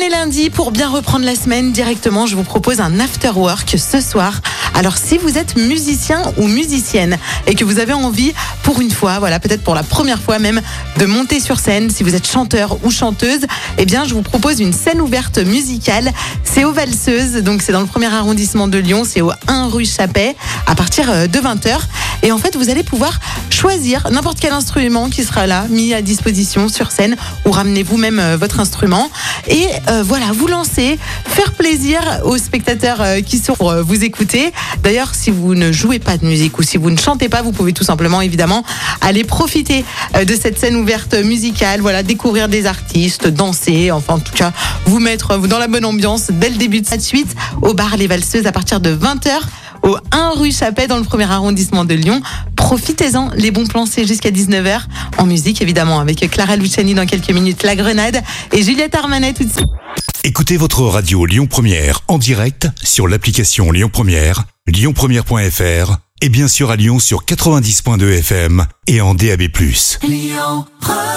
Est lundi, pour bien reprendre la semaine directement, je vous propose un after work ce soir. Alors si vous êtes musicien ou musicienne et que vous avez envie pour une fois, voilà, peut-être pour la première fois même, de monter sur scène, si vous êtes chanteur ou chanteuse, eh bien je vous propose une scène ouverte musicale. C'est au Valseuse, donc c'est dans le premier arrondissement de Lyon, c'est au 1 rue Chappet, à partir euh, de 20h. Et en fait, vous allez pouvoir choisir n'importe quel instrument qui sera là, mis à disposition sur scène, ou ramenez vous-même euh, votre instrument. Et euh, voilà, vous lancez, faire plaisir aux spectateurs qui sont pour vous écouter. D'ailleurs, si vous ne jouez pas de musique ou si vous ne chantez pas, vous pouvez tout simplement, évidemment, aller profiter de cette scène ouverte musicale, voilà, découvrir des artistes, danser, enfin, en tout cas, vous mettre dans la bonne ambiance dès le début de cette suite au bar Les Valseuses à partir de 20h au 1 rue Chappet dans le premier arrondissement de Lyon. Profitez-en, les bons plans c'est jusqu'à 19h en musique évidemment avec Clara Luciani dans quelques minutes La Grenade et Juliette Armanet tout de suite. Écoutez votre radio Lyon Première en direct sur l'application Lyon Première, lyonpremière.fr et bien sûr à Lyon sur 90.2 FM et en DAB+. Lyon Première